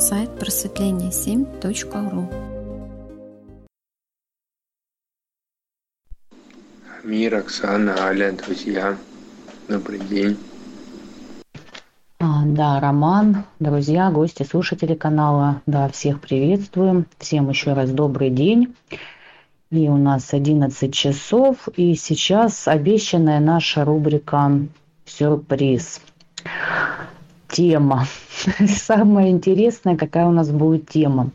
сайт просветление7.ру. Мир, Оксана, Аля, друзья, добрый день. А, да, Роман, друзья, гости, слушатели канала, да, всех приветствуем. Всем еще раз добрый день. И у нас 11 часов, и сейчас обещанная наша рубрика «Сюрприз». Тема. Самое интересное, какая у нас будет тема.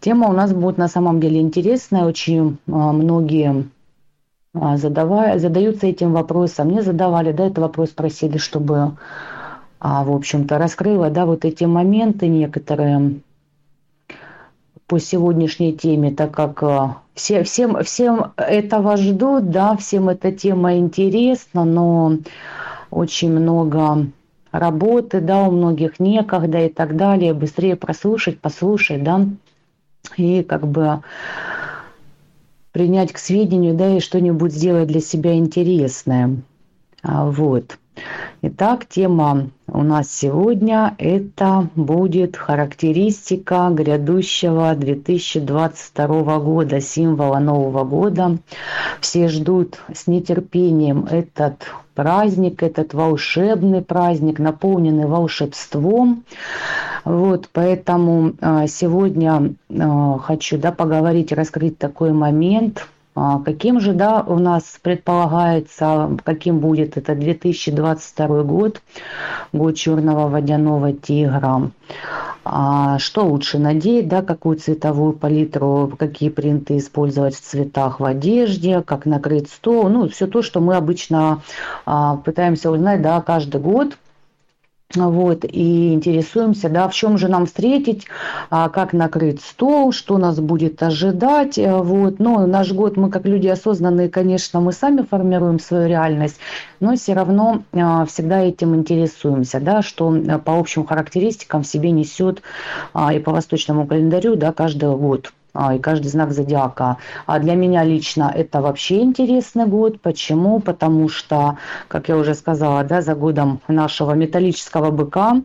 Тема у нас будет на самом деле интересная. Очень а, многие а, задавая, задаются этим вопросом. Мне задавали, да, этот вопрос просили, чтобы а, в общем-то, раскрыла, да, вот эти моменты некоторые по сегодняшней теме, так как все, всем, всем этого ждут, да, всем эта тема интересна, но очень много работы, да, у многих некогда и так далее, быстрее прослушать, послушать, да, и как бы принять к сведению, да, и что-нибудь сделать для себя интересное. А, вот. Итак, тема у нас сегодня это будет характеристика грядущего 2022 года, символа Нового года. Все ждут с нетерпением этот праздник, этот волшебный праздник, наполненный волшебством. Вот, поэтому а, сегодня а, хочу да, поговорить, раскрыть такой момент – каким же, да, у нас предполагается, каким будет это 2022 год, год черного водяного тигра? А что лучше надеть, да, какую цветовую палитру, какие принты использовать в цветах в одежде, как накрыть стол, ну, все то, что мы обычно а, пытаемся узнать, да, каждый год – вот, и интересуемся, да, в чем же нам встретить, а, как накрыть стол, что нас будет ожидать, э, вот, но наш год, мы как люди осознанные, конечно, мы сами формируем свою реальность, но все равно а, всегда этим интересуемся, да, что э, по общим характеристикам в себе несет а, и по восточному календарю, да, каждый год. А, и каждый знак зодиака. А для меня лично это вообще интересный год. Почему? Потому что, как я уже сказала, да, за годом нашего металлического быка,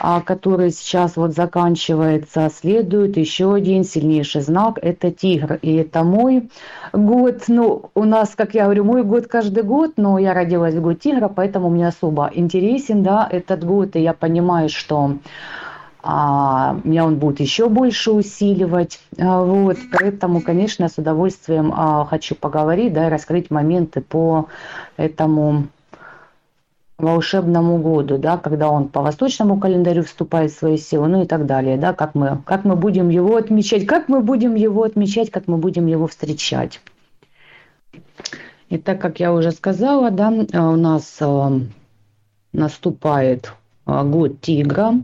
а, который сейчас вот заканчивается, следует еще один сильнейший знак – это тигр. И это мой год. Ну, у нас, как я говорю, мой год каждый год, но я родилась в год тигра, поэтому мне особо интересен, да, этот год. И я понимаю, что а меня он будет еще больше усиливать. А, вот, поэтому, конечно, с удовольствием а, хочу поговорить, да, и раскрыть моменты по этому волшебному году, да, когда он по восточному календарю вступает в свои силы, ну и так далее, да, как мы, как мы будем его отмечать, как мы будем его отмечать, как мы будем его встречать. И так как я уже сказала, да, у нас э, наступает год тигра,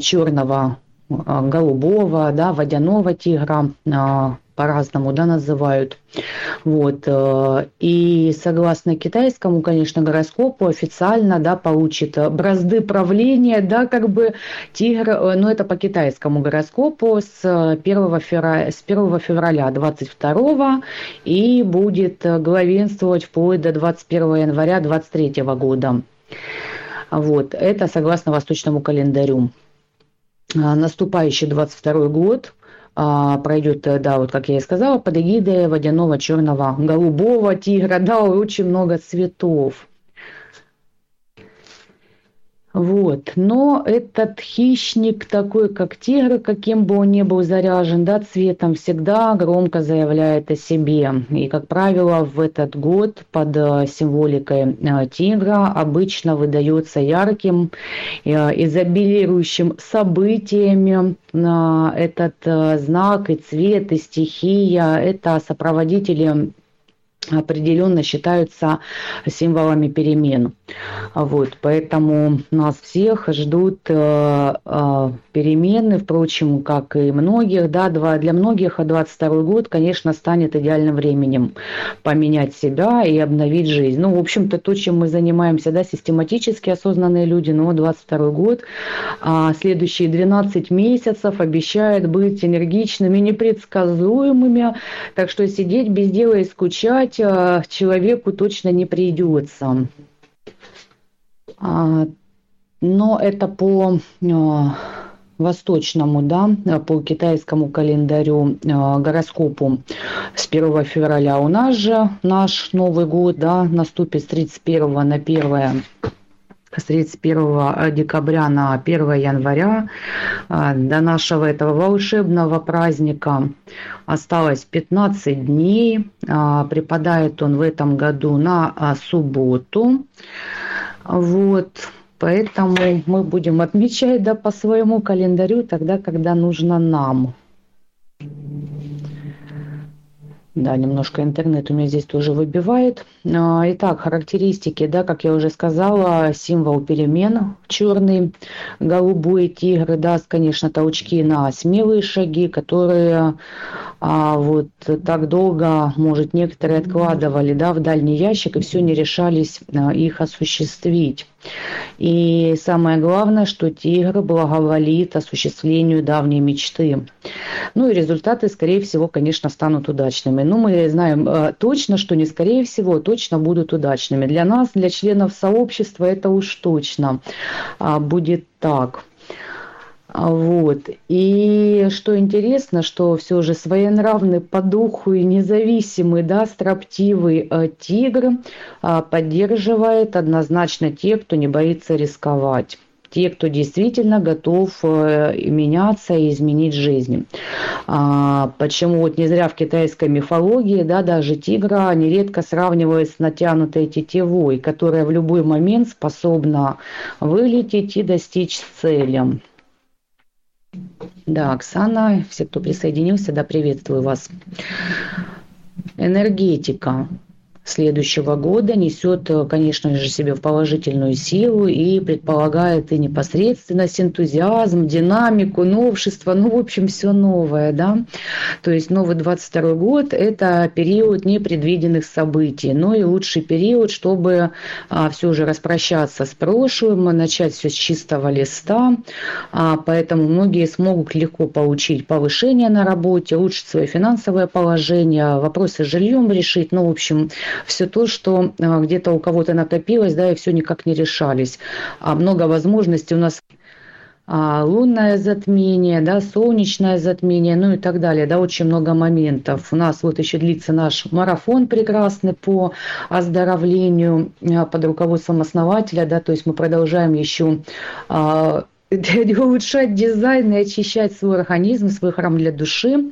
черного, а, голубого, да, водяного тигра, а, по-разному да, называют. Вот. Э, и согласно китайскому, конечно, гороскопу официально да, получит бразды правления, да, как бы тигр, э, но это по китайскому гороскопу с 1 февраля, с 1 февраля 22 и будет главенствовать вплоть до 21 января 23 года. Вот, это согласно восточному календарю. А, наступающий 22 год а, пройдет, э, да, вот как я и сказала, под эгидой водяного, черного, голубого тигра, да, очень много цветов. Вот. Но этот хищник такой, как тигр, каким бы он ни был заряжен, да, цветом, всегда громко заявляет о себе. И, как правило, в этот год под э, символикой э, тигра обычно выдается ярким, э, изобилирующим событиями этот знак и цвет, и стихия. Это сопроводители определенно считаются символами перемен. Вот, поэтому нас всех ждут э, э, перемены, впрочем, как и многих. Да, два, для многих 22 год, конечно, станет идеальным временем поменять себя и обновить жизнь. Ну, в общем-то, то, чем мы занимаемся, да, систематически осознанные люди, но 22 год, а следующие 12 месяцев обещают быть энергичными, непредсказуемыми, так что сидеть без дела и скучать сказать э, человеку точно не придется. А, но это по э, восточному, да, по китайскому календарю, э, гороскопу с 1 февраля. У нас же наш Новый год, да, наступит с 31 на 1 с 31 декабря на 1 января э, до нашего этого волшебного праздника осталось 15 дней. Э, припадает он в этом году на субботу. Вот. Поэтому мы будем отмечать да, по своему календарю тогда, когда нужно нам. Да, немножко интернет у меня здесь тоже выбивает. А, итак, характеристики, да, как я уже сказала, символ перемен черный, голубой тигр даст, конечно, толчки на смелые шаги, которые а, вот так долго, может, некоторые откладывали, да, в дальний ящик и все не решались а, их осуществить. И самое главное, что тигр благоволит осуществлению давней мечты. Ну и результаты, скорее всего, конечно, станут удачными. Но мы знаем э, точно, что не скорее всего, точно будут удачными. Для нас, для членов сообщества, это уж точно а, будет так. Вот. И что интересно, что все же своенравный по духу и независимый, да, строптивый э, тигр э, поддерживает однозначно тех, кто не боится рисковать те, кто действительно готов э, меняться и изменить жизнь. А, почему вот не зря в китайской мифологии, да, даже тигра нередко сравнивают с натянутой тетивой, которая в любой момент способна вылететь и достичь цели. Да, Оксана, все, кто присоединился, да, приветствую вас. Энергетика следующего года несет, э, конечно же, себе в положительную силу и предполагает и непосредственность, энтузиазм, динамику, новшество, ну, в общем, все новое, да. То есть новый 22 год – это период непредвиденных событий, но и лучший период, чтобы а, все же распрощаться с прошлым, начать все с чистого листа, а, поэтому многие смогут легко получить повышение на работе, улучшить свое финансовое положение, вопросы с жильем решить, ну, в общем, все то, что а, где-то у кого-то накопилось, да, и все никак не решались. А много возможностей у нас а, лунное затмение, да, солнечное затмение, ну и так далее, да, очень много моментов. У нас вот еще длится наш марафон прекрасный по оздоровлению а, под руководством основателя, да, то есть мы продолжаем еще улучшать дизайн и очищать свой организм, свой храм для души.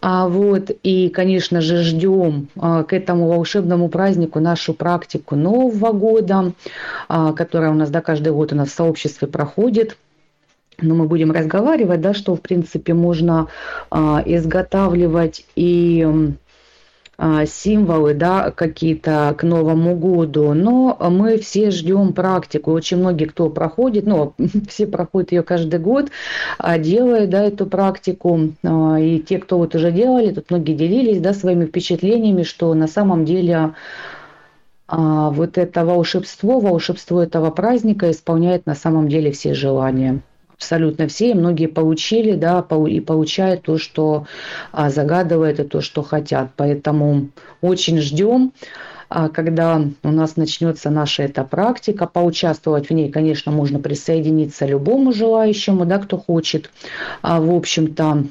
А вот, и, конечно же, ждем а, к этому волшебному празднику нашу практику Нового года, а, которая у нас да, каждый год у нас в сообществе проходит. Но мы будем разговаривать, да, что, в принципе, можно а, изготавливать и символы, да, какие-то к Новому году, но мы все ждем практику. Очень многие, кто проходит, ну, все проходят ее каждый год, а, делают, да, эту практику. А, и те, кто вот уже делали, тут многие делились, да, своими впечатлениями, что на самом деле вот это волшебство, волшебство этого праздника исполняет на самом деле все желания абсолютно все, и многие получили, да, и получают то, что а, загадывают, и то, что хотят. Поэтому очень ждем, а, когда у нас начнется наша эта практика, поучаствовать в ней, конечно, можно присоединиться любому желающему, да, кто хочет, а, в общем-то,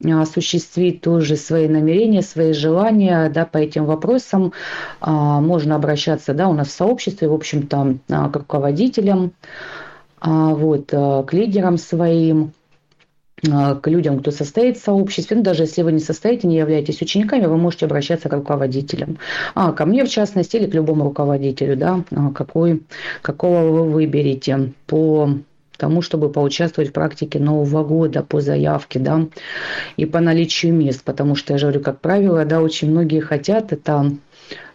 осуществить тоже свои намерения, свои желания, да, по этим вопросам можно обращаться, да, у нас в сообществе, в общем-то, к руководителям, вот, э, к лидерам своим, э, к людям, кто состоит в сообществе. Ну, даже если вы не состоите, не являетесь учениками, вы можете обращаться к руководителям. А, ко мне, в частности, или к любому руководителю, да, а, какой, какого вы выберете по тому, чтобы поучаствовать в практике Нового года по заявке, да, и по наличию мест, потому что я же говорю, как правило, да, очень многие хотят это а,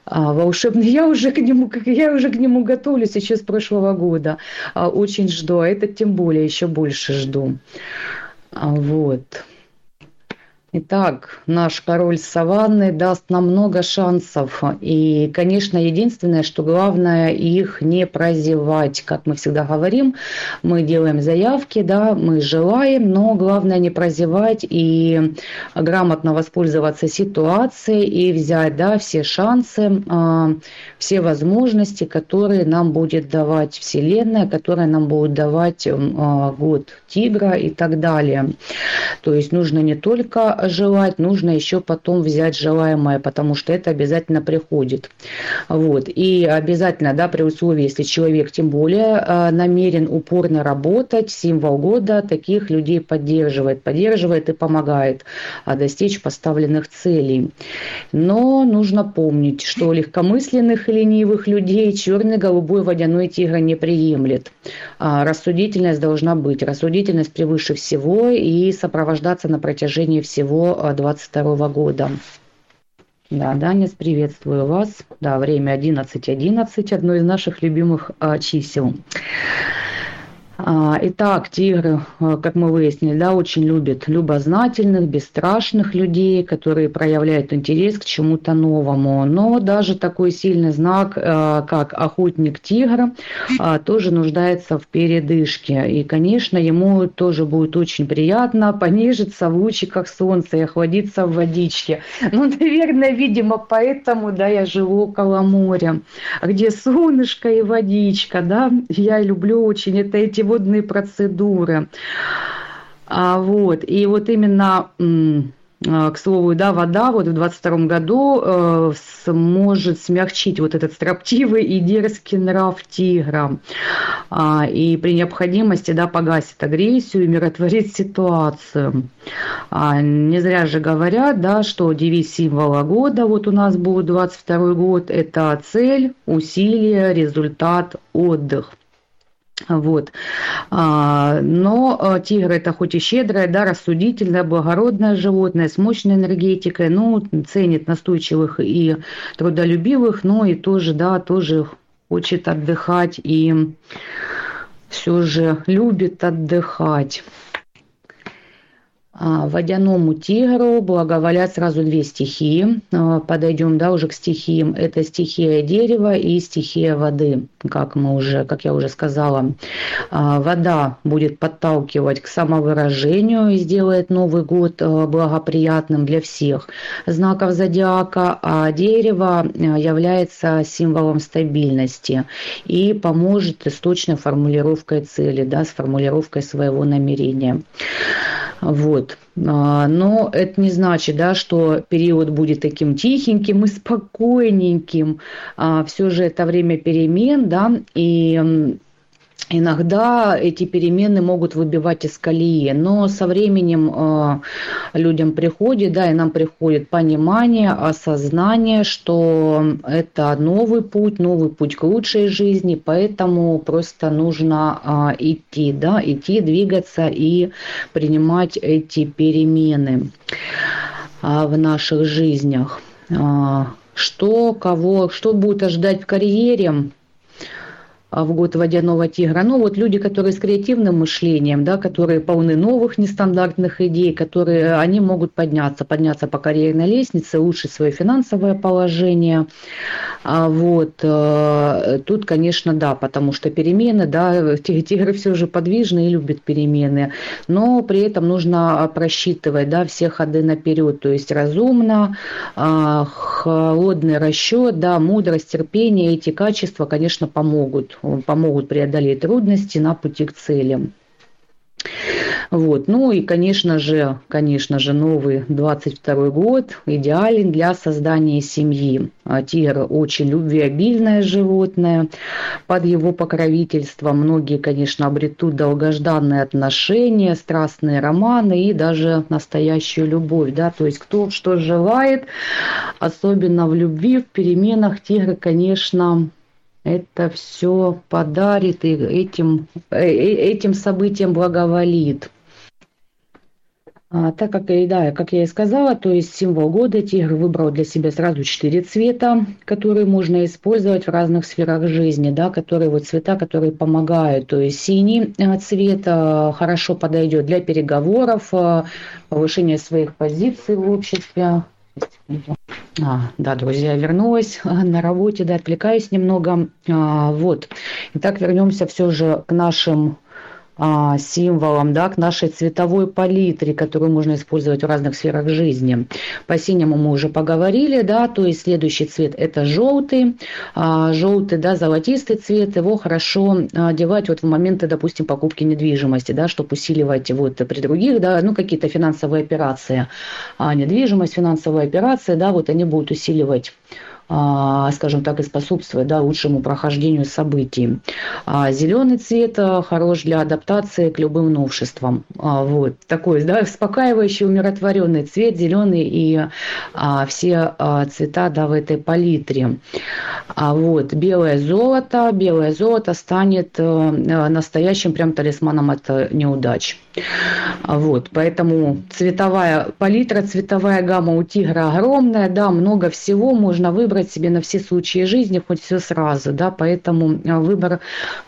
волшебный. Я уже к нему, я уже к нему готовлюсь еще с прошлого года. А, очень жду, а этот тем более еще больше жду. А, вот. Итак, наш король саванны даст нам много шансов. И, конечно, единственное, что главное, их не прозевать. Как мы всегда говорим, мы делаем заявки, да, мы желаем, но главное не прозевать и грамотно воспользоваться ситуацией и взять да, все шансы, а, все возможности, которые нам будет давать Вселенная, которые нам будет давать а, год тигра и так далее. То есть нужно не только желать, нужно еще потом взять желаемое, потому что это обязательно приходит. Вот. И обязательно, да, при условии, если человек тем более э, намерен упорно работать, символ года таких людей поддерживает, поддерживает и помогает а, достичь поставленных целей. Но нужно помнить, что легкомысленных и ленивых людей черный, голубой, водяной тигр не приемлет. А рассудительность должна быть. Рассудительность превыше всего и сопровождаться на протяжении всего 2022 года. Да, Данис, приветствую вас. Да, время 11.11, 11, одно из наших любимых а, чисел. А, итак, тигры, а, как мы выяснили, да, очень любят любознательных, бесстрашных людей, которые проявляют интерес к чему-то новому. Но даже такой сильный знак, а, как охотник-тигр, тоже нуждается в передышке. И, конечно, ему тоже будет очень приятно понежиться в лучиках солнца и охладиться в водичке. Ну, наверное, видимо, поэтому, да, я живу около моря, где солнышко и водичка, да. Я люблю очень это эти водные процедуры. А, вот. И вот именно а, к слову, да, вода вот в 22 году э, сможет смягчить вот этот строптивый и дерзкий нрав тигра. А, и при необходимости, да, погасит агрессию и миротворит ситуацию. А, не зря же говорят, да, что девиз символа года, вот у нас будет 22 год, это цель, усилие, результат, отдых. Вот. А, но а, тигр это хоть и щедрое, да, рассудительное, благородное животное с мощной энергетикой, ну, ценит настойчивых и трудолюбивых, но и тоже, да, тоже хочет отдыхать и все же любит отдыхать. А, водяному тигру благоволят сразу две стихии. А, подойдем да, уже к стихиям. Это стихия дерева и стихия воды, как, мы уже, как я уже сказала. А, вода будет подталкивать к самовыражению и сделает Новый год благоприятным для всех знаков зодиака, а дерево является символом стабильности и поможет с точной формулировкой цели, да, с формулировкой своего намерения. Вот. А, но это не значит, да, что период будет таким тихеньким и спокойненьким. А, Все же это время перемен, да, и Иногда эти перемены могут выбивать из колеи, но со временем э, людям приходит, да, и нам приходит понимание, осознание, что это новый путь, новый путь к лучшей жизни, поэтому просто нужно э, идти, да, идти, двигаться и принимать эти перемены э, в наших жизнях. Э, что кого, что будет ожидать в карьере, в год водяного тигра. Ну вот люди, которые с креативным мышлением, да, которые полны новых нестандартных идей, которые они могут подняться, подняться по карьерной лестнице, улучшить свое финансовое положение. А вот э, тут, конечно, да, потому что перемены, да, тигры все же подвижны и любят перемены, но при этом нужно просчитывать, да, все ходы наперед, то есть разумно, а, холодный расчет, да, мудрость, терпение, эти качества, конечно, помогут помогут преодолеть трудности на пути к целям. Вот. Ну и, конечно же, конечно же, новый 22 год идеален для создания семьи. А тигр очень любвеобильное животное. Под его покровительством многие, конечно, обретут долгожданные отношения, страстные романы и даже настоящую любовь. Да? То есть кто что желает, особенно в любви, в переменах тигр, конечно, это все подарит и этим, э, э, этим событиям благоволит. А, так как, и да, как я и сказала, то есть символ года тигр выбрал для себя сразу четыре цвета, которые можно использовать в разных сферах жизни, да, которые вот цвета, которые помогают. То есть синий э, цвет э, хорошо подойдет для переговоров, э, повышения своих позиций в обществе. А, да, друзья, вернулась на работе, да, отвлекаюсь немного. А, вот. Итак, вернемся все же к нашим а, символом, да, к нашей цветовой палитре, которую можно использовать в разных сферах жизни. По синему мы уже поговорили, да, то есть следующий цвет это желтый, а, желтый, да, золотистый цвет, его хорошо одевать вот в моменты, допустим, покупки недвижимости, да, чтобы усиливать вот при других, да, ну какие-то финансовые операции, а недвижимость, финансовые операции, да, вот они будут усиливать скажем так, и способствует да, лучшему прохождению событий. А зеленый цвет э, хорош для адаптации к любым новшествам. А, вот такой да, успокаивающий, умиротворенный цвет, зеленый и а, все а, цвета да, в этой палитре. А вот белое золото, белое золото станет а, настоящим прям талисманом от неудач. Вот, поэтому цветовая палитра, цветовая гамма у тигра огромная, да, много всего можно выбрать себе на все случаи жизни, хоть все сразу, да, поэтому а, выбор,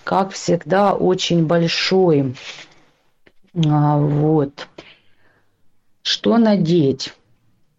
как всегда, очень большой. А, вот. Что надеть?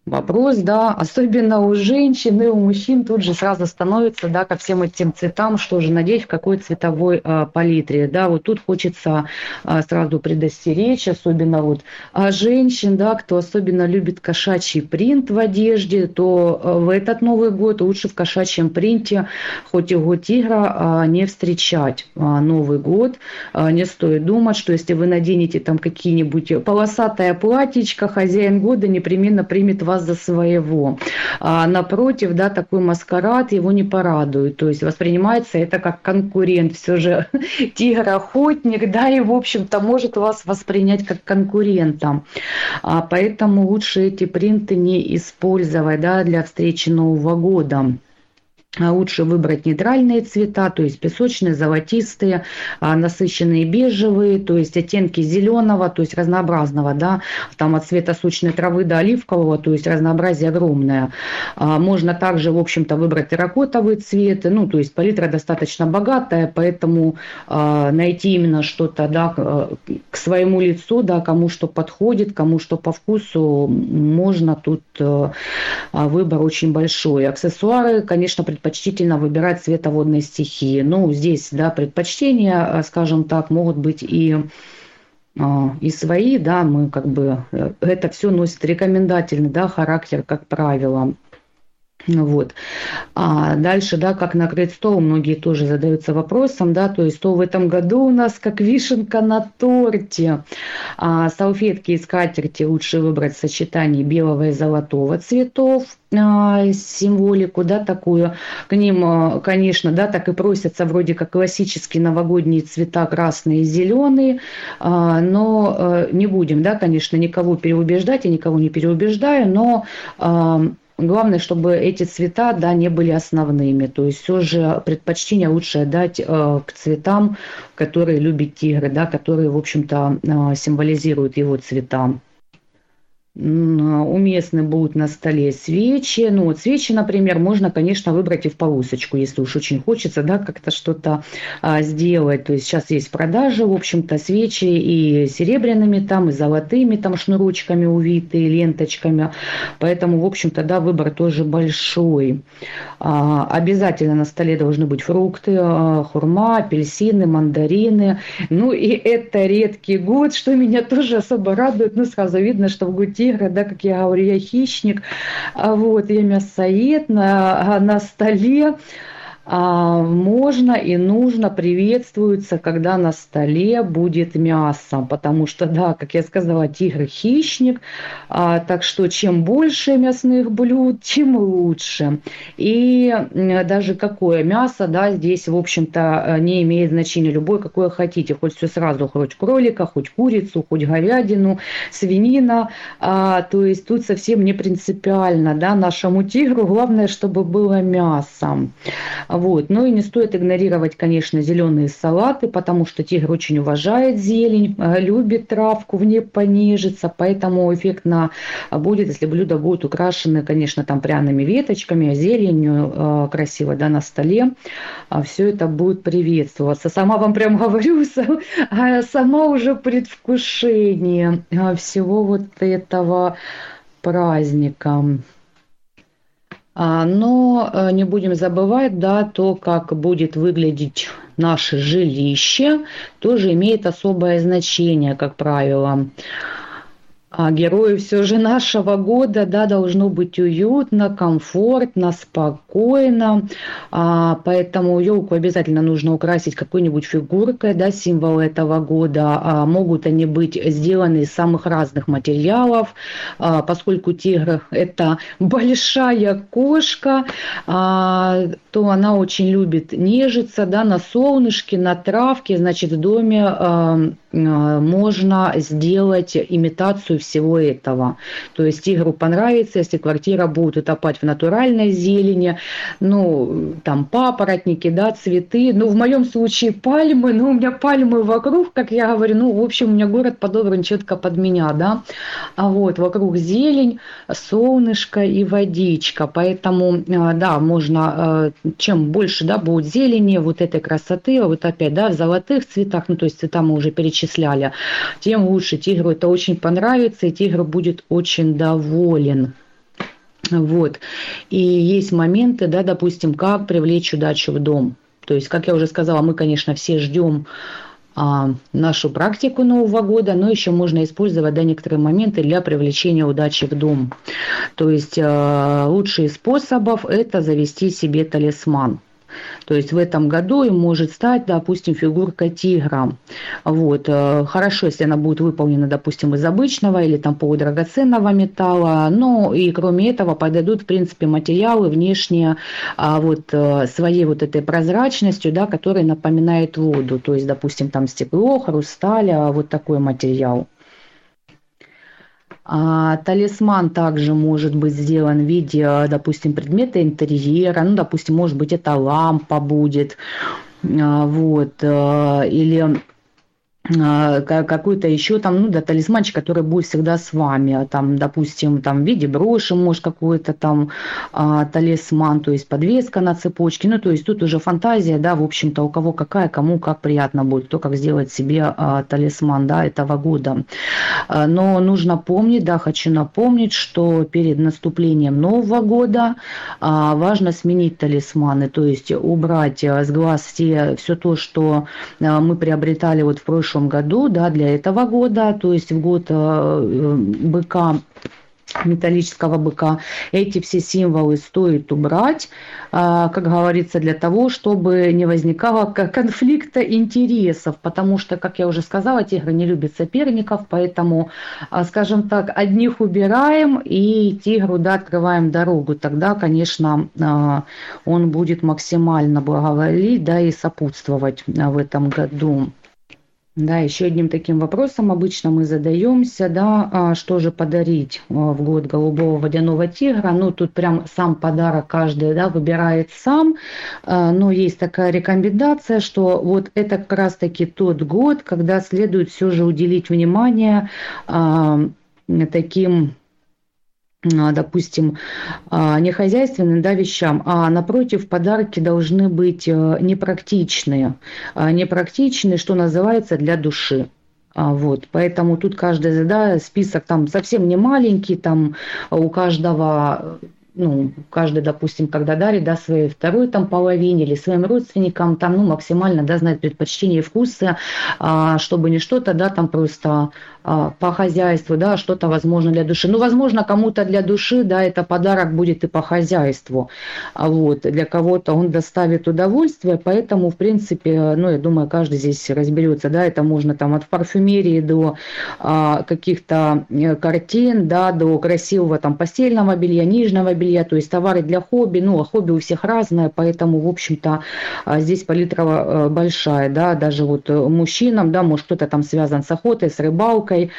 Вопрос, да, особенно у женщин и у мужчин тут же сразу становится, да, ко всем этим цветам, что же надеть, в какой цветовой а, палитре, да, вот тут хочется а, сразу предостеречь, особенно вот а женщин, да, кто особенно любит кошачий принт в одежде, то а, в этот Новый год лучше в кошачьем принте, хоть и год тигра, а, не встречать а, Новый год, а, не стоит думать, что если вы наденете там какие-нибудь полосатое платьечко, хозяин года непременно примет вас за своего. А напротив, да, такой маскарад его не порадует. То есть воспринимается это как конкурент. Все же тигр-охотник, да, и, в общем-то, может вас воспринять как конкурента. А поэтому лучше эти принты не использовать, да, для встречи Нового года. А лучше выбрать нейтральные цвета, то есть песочные, золотистые, а, насыщенные бежевые, то есть оттенки зеленого, то есть разнообразного, да, там от цвета сочной травы до оливкового, то есть разнообразие огромное. А, можно также, в общем-то, выбрать терракотовый цвет, ну, то есть палитра достаточно богатая, поэтому найти именно что-то, да, к своему лицу, да, кому что подходит, кому что по вкусу, можно тут выбор очень большой. Аксессуары, конечно, предполагаются предпочтительно выбирать световодные стихии. Ну, здесь, да, предпочтения, э, скажем так, могут быть и э, и свои, да, мы как бы, э, это все носит рекомендательный, да, характер, как правило. Вот. А дальше, да, как накрыть стол, многие тоже задаются вопросом, да, то есть стол в этом году у нас как вишенка на торте. А салфетки и скатерти лучше выбрать в сочетании белого и золотого цветов, а, символику, да, такую. К ним, а, конечно, да, так и просятся вроде как классические новогодние цвета красные и зеленые, а, но не будем, да, конечно, никого переубеждать, я никого не переубеждаю, но Главное, чтобы эти цвета да, не были основными. То есть все же предпочтение лучше дать э, к цветам, которые любит тигр, да, которые, в общем-то, э, символизируют его цвета уместны будут на столе свечи. Ну, вот свечи, например, можно, конечно, выбрать и в полосочку, если уж очень хочется, да, как-то что-то а, сделать. То есть сейчас есть продажи, в общем-то, свечи и серебряными там, и золотыми там шнурочками увитые, ленточками. Поэтому, в общем-то, да, выбор тоже большой. А, обязательно на столе должны быть фрукты, а, хурма, апельсины, мандарины. Ну, и это редкий год, что меня тоже особо радует. Ну, сразу видно, что в гуте тигра, да, как я говорю, я хищник, а вот, я мясоед на, на столе, можно и нужно приветствуется, когда на столе будет мясо, потому что, да, как я сказала, тигр хищник, а, так что чем больше мясных блюд, тем лучше. И даже какое мясо, да, здесь, в общем-то, не имеет значения, любое, какое хотите, хоть все сразу, хоть кролика, хоть курицу, хоть говядину, свинина, а, то есть тут совсем не принципиально, да, нашему тигру, главное, чтобы было мясо. Вот. Ну и не стоит игнорировать, конечно, зеленые салаты, потому что тигр очень уважает зелень, э, любит травку, в ней понежиться, поэтому эффектно будет, если блюдо будет украшено, конечно, там пряными веточками, зеленью, э, красиво, да, на столе. А Все это будет приветствоваться. Сама вам прям говорю, а сама уже предвкушение э, всего вот этого праздника. А, но э, не будем забывать, да, то, как будет выглядеть наше жилище, тоже имеет особое значение, как правило а герою все же нашего года да, должно быть уютно, комфортно, спокойно. А, поэтому елку обязательно нужно украсить какой-нибудь фигуркой, да, символ этого года. А, могут они быть сделаны из самых разных материалов, а, поскольку тигр это большая кошка, а, то она очень любит нежиться да, на солнышке, на травке. Значит, в доме а, а можно сделать имитацию всего этого. То есть тигру понравится, если квартира будет утопать в натуральной зелени, ну, там папоротники, да, цветы. Ну, в моем случае пальмы, ну, у меня пальмы вокруг, как я говорю, ну, в общем, у меня город подобран четко под меня, да. А вот вокруг зелень, солнышко и водичка. Поэтому, э, да, можно, э, чем больше, да, будет зелени, вот этой красоты, вот опять, да, в золотых цветах, ну, то есть цвета мы уже перечисляли, тем лучше. Тигру это очень понравится и тигр будет очень доволен. Вот. И есть моменты, да, допустим, как привлечь удачу в дом. То есть, как я уже сказала, мы, конечно, все ждем а, нашу практику Нового года, но еще можно использовать да, некоторые моменты для привлечения удачи в дом. То есть а, лучший способов это завести себе талисман. То есть в этом году им может стать, допустим, фигурка тигра. Вот. Э, хорошо, если она будет выполнена, допустим, из обычного или там полудрагоценного металла. Но и кроме этого подойдут, в принципе, материалы внешние а вот э, своей вот этой прозрачностью, да, который напоминает воду. То есть, допустим, там стекло, хрусталь, а вот такой материал. А, талисман также может быть сделан в виде, допустим, предмета интерьера, ну, допустим, может быть, это лампа будет, а, вот, э, или какой-то еще там, ну, да, талисманчик, который будет всегда с вами, а там, допустим, там в виде броши, может, какой-то там а, талисман, то есть подвеска на цепочке, ну, то есть тут уже фантазия, да, в общем-то, у кого какая, кому как приятно будет, кто как сделать себе а, талисман, да, этого года. Но нужно помнить, да, хочу напомнить, что перед наступлением Нового года важно сменить талисманы, то есть убрать а, с глаз все, все то, что а, мы приобретали вот в прошлом прошлом году, да, для этого года, то есть в год э, быка металлического быка. Эти все символы стоит убрать, а, как говорится, для того, чтобы не возникало конфликта интересов, потому что, как я уже сказала, тигры не любят соперников, поэтому, скажем так, одних убираем и тигру да, открываем дорогу. Тогда, конечно, он будет максимально благоволить да, и сопутствовать в этом году. Да, еще одним таким вопросом обычно мы задаемся, да, а что же подарить а, в год голубого водяного тигра. Ну, тут прям сам подарок каждый, да, выбирает сам. А, но есть такая рекомендация, что вот это как раз-таки тот год, когда следует все же уделить внимание таким а, допустим, а, не хозяйственным да, вещам, а напротив подарки должны быть э, непрактичные. А, непрактичные, что называется, для души. Вот, поэтому тут каждый да, список там совсем не маленький, там у каждого ну, каждый, допустим, когда дарит, да, своей второй там половине или своим родственникам, там, ну, максимально, да, знает предпочтения и вкусы, а, чтобы не что-то, да, там просто а, по хозяйству, да, что-то, возможно, для души. Ну, возможно, кому-то для души, да, это подарок будет и по хозяйству, а вот, для кого-то он доставит удовольствие, поэтому, в принципе, ну, я думаю, каждый здесь разберется, да, это можно там от парфюмерии до а, каких-то э, картин, да, до красивого там постельного белья, нижнего белья, хобби, то есть товары для хобби, ну, а хобби у всех разное, поэтому, в общем-то, а, здесь палитра э, большая, да, даже вот мужчинам, да, может кто-то там связан с охотой, с рыбалкой,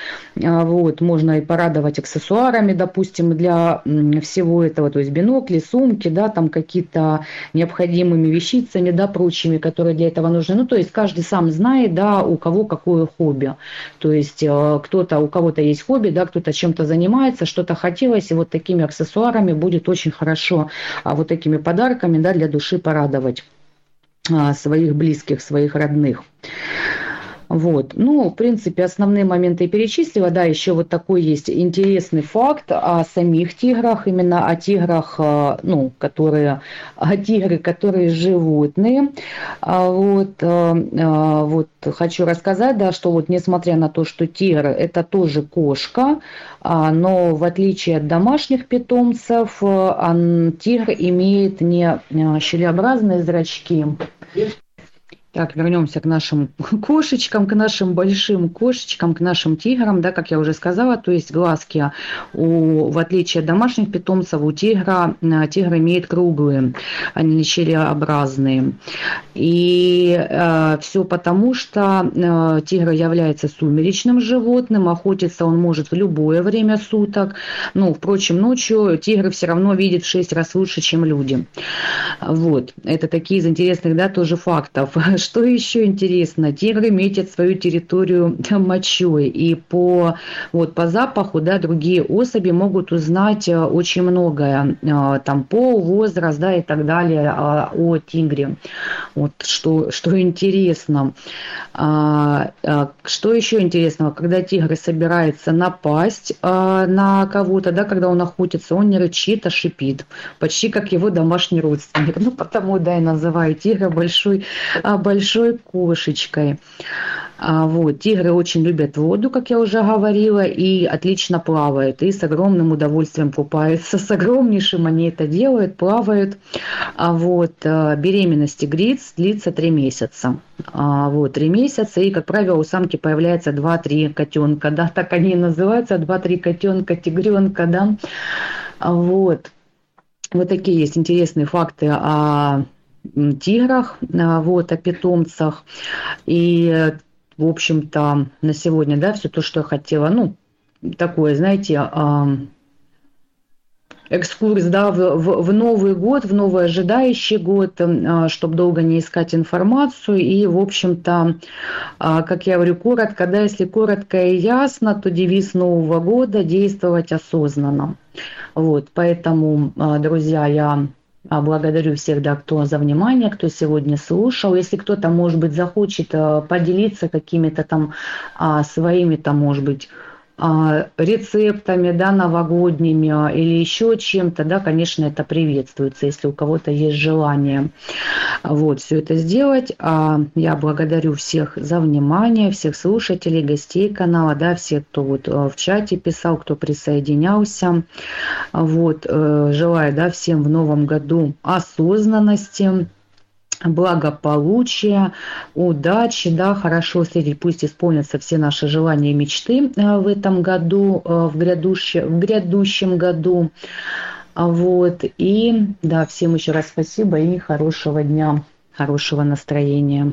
а, вот, можно и порадовать аксессуарами, допустим, для всего этого, то есть бинокли, сумки, да, там какие-то необходимыми вещицами, да, прочими, которые для этого нужны, ну, то есть каждый сам знает, да, у кого какое хобби, то есть э, кто-то, у кого-то есть хобби, да, кто-то чем-то занимается, что-то хотелось, и вот такими аксессуарами будет очень хорошо, а вот такими подарками, да, для души порадовать а, своих близких, своих родных. Вот. Ну, в принципе, основные моменты перечислила. Да, еще вот такой есть интересный факт о самих тиграх, именно о тиграх, э, ну, которые, о тигры, которые животные. А вот, э, э, вот хочу рассказать, да, что вот несмотря на то, что тигр это тоже кошка, а, но в отличие от домашних питомцев, тигр имеет не щелеобразные зрачки, так, вернемся к нашим кошечкам, к нашим большим кошечкам, к нашим тиграм, да, как я уже сказала, то есть глазки, у, в отличие от домашних питомцев, у тигра, тигр имеет круглые, а не щелеобразные. И э, все потому, что э, тигр является сумеречным животным, охотиться он может в любое время суток, ну, впрочем, ночью тигр все равно видит в 6 раз лучше, чем люди. Вот, это такие из интересных, да, тоже фактов, Что еще интересно, тигры метят свою территорию мочой, и по, вот, по запаху да, другие особи могут узнать э, очень многое, э, там пол, возраст да, и так далее а, о тигре. Вот что, что интересно. А, а, что еще интересного, когда тигр собирается напасть на кого-то, да, когда он охотится, он не рычит, а шипит, почти как его домашний родственник. Ну, потому, да, и называю тигра большой, большой большой кошечкой. А, вот, тигры очень любят воду, как я уже говорила, и отлично плавают, и с огромным удовольствием купаются, с огромнейшим они это делают, плавают. А вот, а, беременность тигриц длится 3 месяца. А, вот, 3 месяца, и, как правило, у самки появляется 2-3 котенка, да, так они и называются, 2-3 котенка, тигренка, да. Вот. Вот такие есть интересные факты о тиграх, а, вот, о питомцах. И, в общем-то, на сегодня, да, все то, что я хотела, ну, такое, знаете, экскурс да, в, в, в Новый год, в новый ожидающий год, а, чтобы долго не искать информацию. И, в общем-то, а, как я говорю, коротко, да, если коротко и ясно, то девиз Нового года – действовать осознанно. Вот, поэтому, друзья, я а, благодарю всех, да, кто за внимание, кто сегодня слушал. Если кто-то, может быть, захочет э, поделиться какими-то там а, своими, там, может быть, а, рецептами, да, новогодними а, или еще чем-то, да, конечно, это приветствуется, если у кого-то есть желание вот все это сделать. А я благодарю всех за внимание, всех слушателей, гостей канала, да, всех, кто вот в чате писал, кто присоединялся. Вот, э, желаю, да, всем в новом году осознанности, благополучия, удачи, да, хорошо встретить, пусть исполнятся все наши желания и мечты э, в этом году, э, в грядущем, в грядущем году. Вот, и да, всем еще раз спасибо и хорошего дня, хорошего настроения.